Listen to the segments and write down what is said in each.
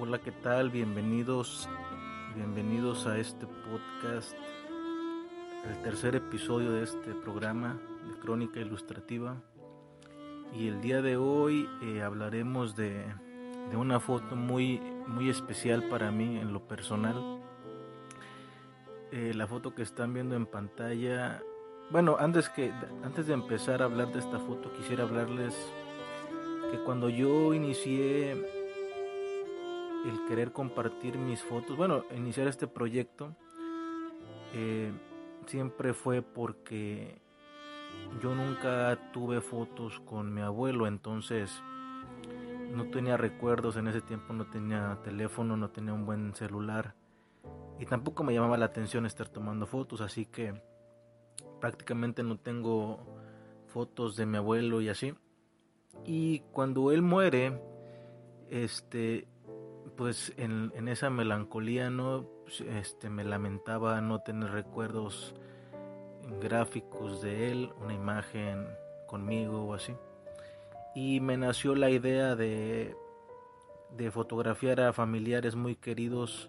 Hola, ¿qué tal? Bienvenidos, bienvenidos a este podcast, el tercer episodio de este programa de Crónica Ilustrativa. Y el día de hoy eh, hablaremos de, de, una foto muy, muy especial para mí en lo personal. Eh, la foto que están viendo en pantalla. Bueno, antes, que, antes de empezar a hablar de esta foto, quisiera hablarles que cuando yo inicié el querer compartir mis fotos, bueno, iniciar este proyecto, eh, siempre fue porque yo nunca tuve fotos con mi abuelo, entonces no tenía recuerdos en ese tiempo, no tenía teléfono, no tenía un buen celular y tampoco me llamaba la atención estar tomando fotos, así que prácticamente no tengo fotos de mi abuelo y así. Y cuando él muere, este, pues en, en esa melancolía, ¿no? Este, me lamentaba no tener recuerdos gráficos de él, una imagen conmigo o así. Y me nació la idea de, de fotografiar a familiares muy queridos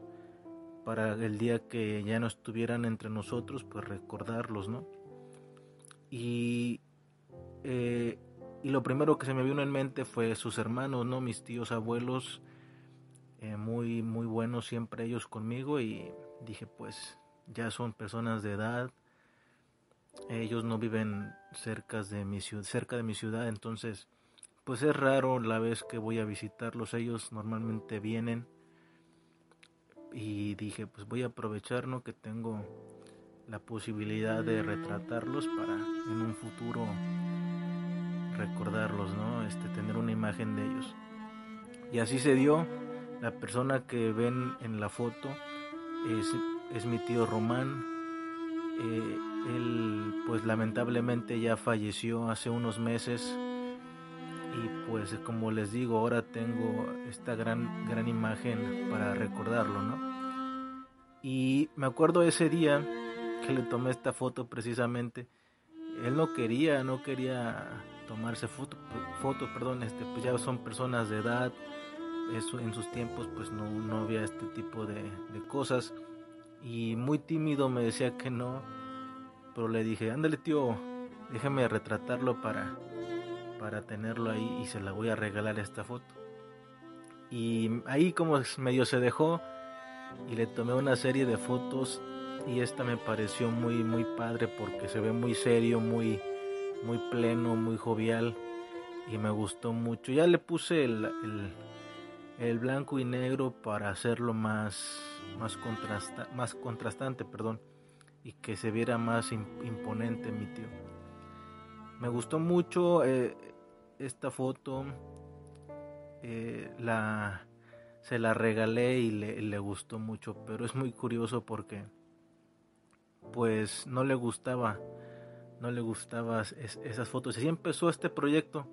para el día que ya no estuvieran entre nosotros, pues recordarlos, ¿no? Y eh, y lo primero que se me vino en mente fue sus hermanos, ¿no? Mis tíos abuelos, eh, muy, muy buenos siempre ellos conmigo y dije, pues ya son personas de edad, ellos no viven cerca de mi cerca de mi ciudad, entonces pues es raro la vez que voy a visitarlos, ellos normalmente vienen y dije, pues voy a aprovechar, ¿no? Que tengo la posibilidad de retratarlos para en un futuro recordarlos, ¿no? Este, tener una imagen de ellos. Y así se dio. La persona que ven en la foto es, es mi tío Román. Eh, él, pues lamentablemente ya falleció hace unos meses. Y pues como les digo, ahora tengo esta gran, gran imagen para recordarlo, ¿no? Y me acuerdo ese día que le tomé esta foto precisamente. Él no quería, no quería tomarse fotos, foto, perdón, este, pues ya son personas de edad, eso en sus tiempos pues no, no había este tipo de, cosas y muy tímido me decía que no, pero le dije, ándale tío, déjame retratarlo para, para tenerlo ahí y se la voy a regalar esta foto. Y ahí como medio se dejó y le tomé una serie de fotos y esta me pareció muy muy padre porque se ve muy serio, muy muy pleno, muy jovial y me gustó mucho. Ya le puse el, blanco y negro para hacerlo más, más, contrasta, más contrastante perdón, y que se viera más imponente mi tío. Me gustó mucho eh, esta foto, eh, la, se la regalé y le, le gustó mucho, pero es muy curioso porque pues no le gustaba no le gustaban esas fotos. Así empezó este proyecto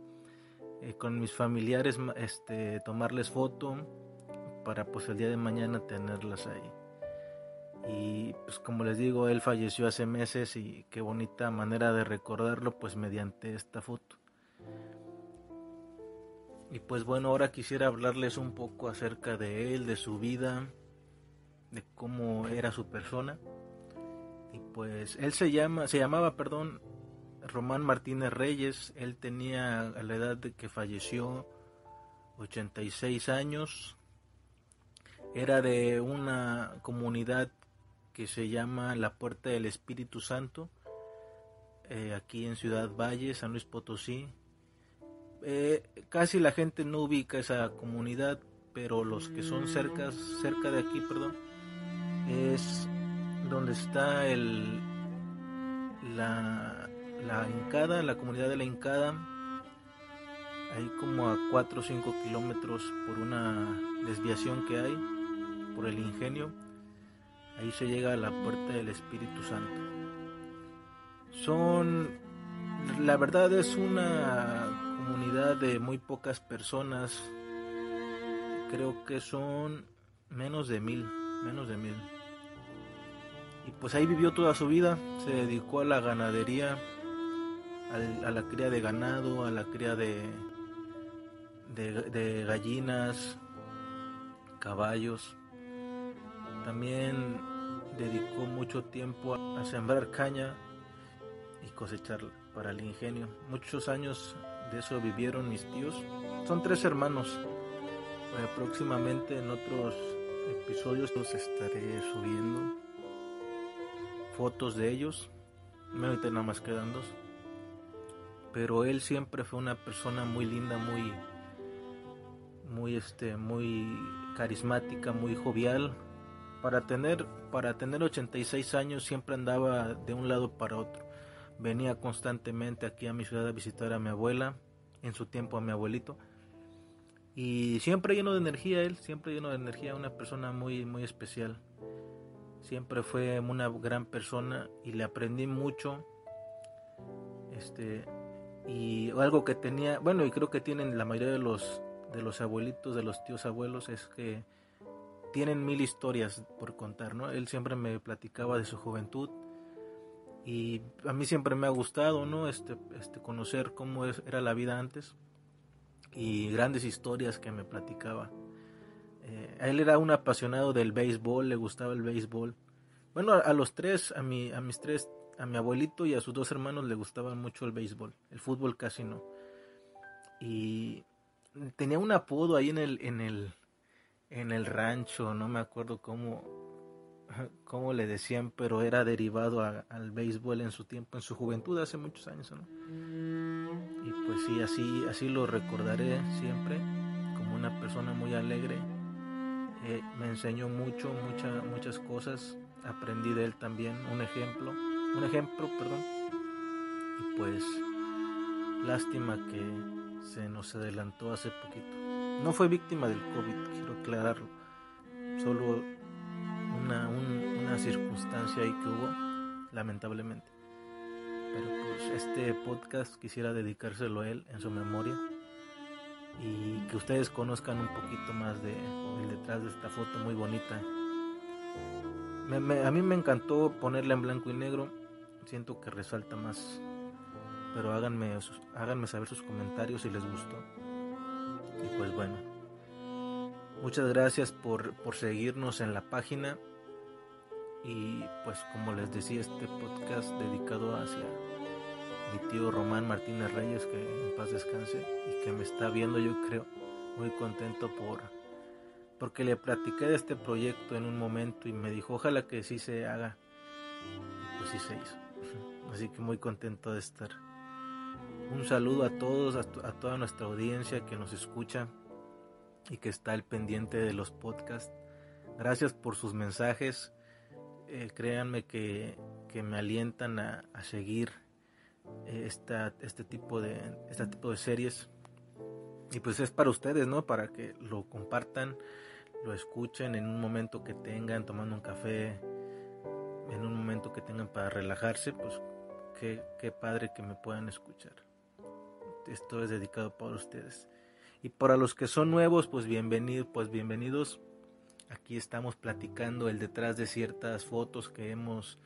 eh, con mis familiares, este, tomarles foto para pues el día de mañana tenerlas ahí. Y pues como les digo, él falleció hace meses y qué bonita manera de recordarlo pues mediante esta foto. Y pues bueno, ahora quisiera hablarles un poco acerca de él, de su vida, de cómo era su persona pues él se llama, se llamaba, perdón, Román Martínez Reyes. Él tenía a la edad de que falleció 86 años. Era de una comunidad que se llama La Puerta del Espíritu Santo, eh, aquí en Ciudad Valle, San Luis Potosí. Eh, casi la gente no ubica esa comunidad, pero los que son cerca, cerca de aquí, perdón, es donde está el, la, la Incada, la comunidad de la Incada, ahí como a 4 o 5 kilómetros por una desviación que hay, por el ingenio, ahí se llega a la puerta del Espíritu Santo. Son, la verdad es una comunidad de muy pocas personas, creo que son menos de mil, menos de mil. Y pues ahí vivió toda su vida, se dedicó a la ganadería, a la cría de ganado, a la cría de, de, gallinas, caballos. También dedicó mucho tiempo a sembrar caña y cosecharla para el ingenio. Muchos años de eso vivieron mis tíos. Son tres hermanos. Próximamente en otros episodios los estaré subiendo fotos de ellos. Me nada más quedan dos. Pero él siempre fue una persona muy linda, muy muy este muy carismática, muy jovial. Para tener para tener 86 años siempre andaba de un lado para otro. Venía constantemente aquí a mi ciudad a visitar a mi abuela, en su tiempo a mi abuelito. Y siempre lleno de energía él, siempre lleno de energía, una persona muy muy especial. Siempre fue una gran persona y le aprendí mucho. Este y algo que tenía, bueno, y creo que tienen la mayoría de los de los abuelitos, de los tíos abuelos es que tienen mil historias por contar, ¿no? Él siempre me platicaba de su juventud y a mí siempre me ha gustado, ¿no? Este, este conocer cómo era la vida antes y grandes historias que me platicaba. Eh, él era un apasionado del béisbol, le gustaba el béisbol. Bueno, a, los tres, a, mi, a mis tres, a mi abuelito y a sus dos hermanos le gustaba mucho el béisbol. El fútbol casi no. Y tenía un apodo ahí en el, en el, en el rancho, no me acuerdo cómo, cómo le decían, pero era derivado al béisbol en su tiempo, en su juventud, hace muchos años, ¿no? Y pues sí, así, así lo recordaré siempre, como una persona muy alegre. Eh, me enseñó mucho, muchas muchas cosas, aprendí de él también, un ejemplo, un ejemplo, perdón. Y pues, lástima que se nos adelantó hace poquito. No fue víctima del COVID, quiero aclararlo. Solo una, una circunstancia ahí que hubo, lamentablemente. Pero pues este podcast quisiera dedicárselo a él en su memoria y que ustedes conozcan un poquito más de, detrás de esta foto muy bonita. a mí me encantó ponerla en blanco y negro, siento que resalta más pero háganme, háganme saber sus comentarios si les gustó. Y pues bueno, muchas gracias por, por seguirnos en la página. Y pues como les decía, este podcast dedicado hacia mi tío Román Martínez Reyes, que en paz descanse y que me está viendo yo creo muy contento por porque le platiqué de este proyecto en un momento y me dijo ojalá que sí se haga. Pues sí se hizo. Así que muy contento de estar. Un saludo a todos, a, toda nuestra audiencia que nos escucha y que está al pendiente de los podcasts. Gracias por sus mensajes. Eh, créanme que, me alientan a, seguir eh, esta, este, tipo de, este tipo de series. Y pues es para ustedes, ¿no? Para que lo compartan, lo escuchen en un momento que tengan, tomando un café, en un momento que tengan para relajarse, pues qué, padre que me puedan escuchar esto es dedicado para ustedes. Y para los que son nuevos, pues bienvenidos, pues bienvenidos. Aquí estamos platicando el detrás de ciertas fotos que hemos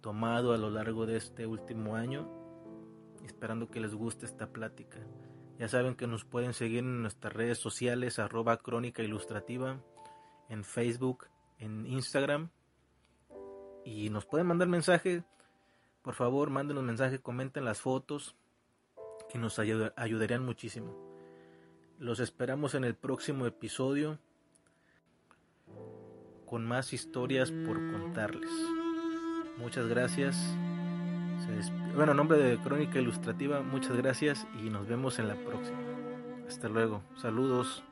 tomado a lo largo de este último año, esperando que les guste esta plática. Ya saben que nos pueden seguir en nuestras redes sociales, arroba crónica ilustrativa, en Facebook, en Instagram, y nos pueden mandar mensaje. Por favor, manden un mensaje, comenten las fotos, que nos ayudarían muchísimo. Los esperamos en el próximo episodio con más historias por contarles. Muchas gracias. bueno, nombre de Crónica Ilustrativa, muchas gracias y nos vemos en la próxima. Hasta luego. Saludos.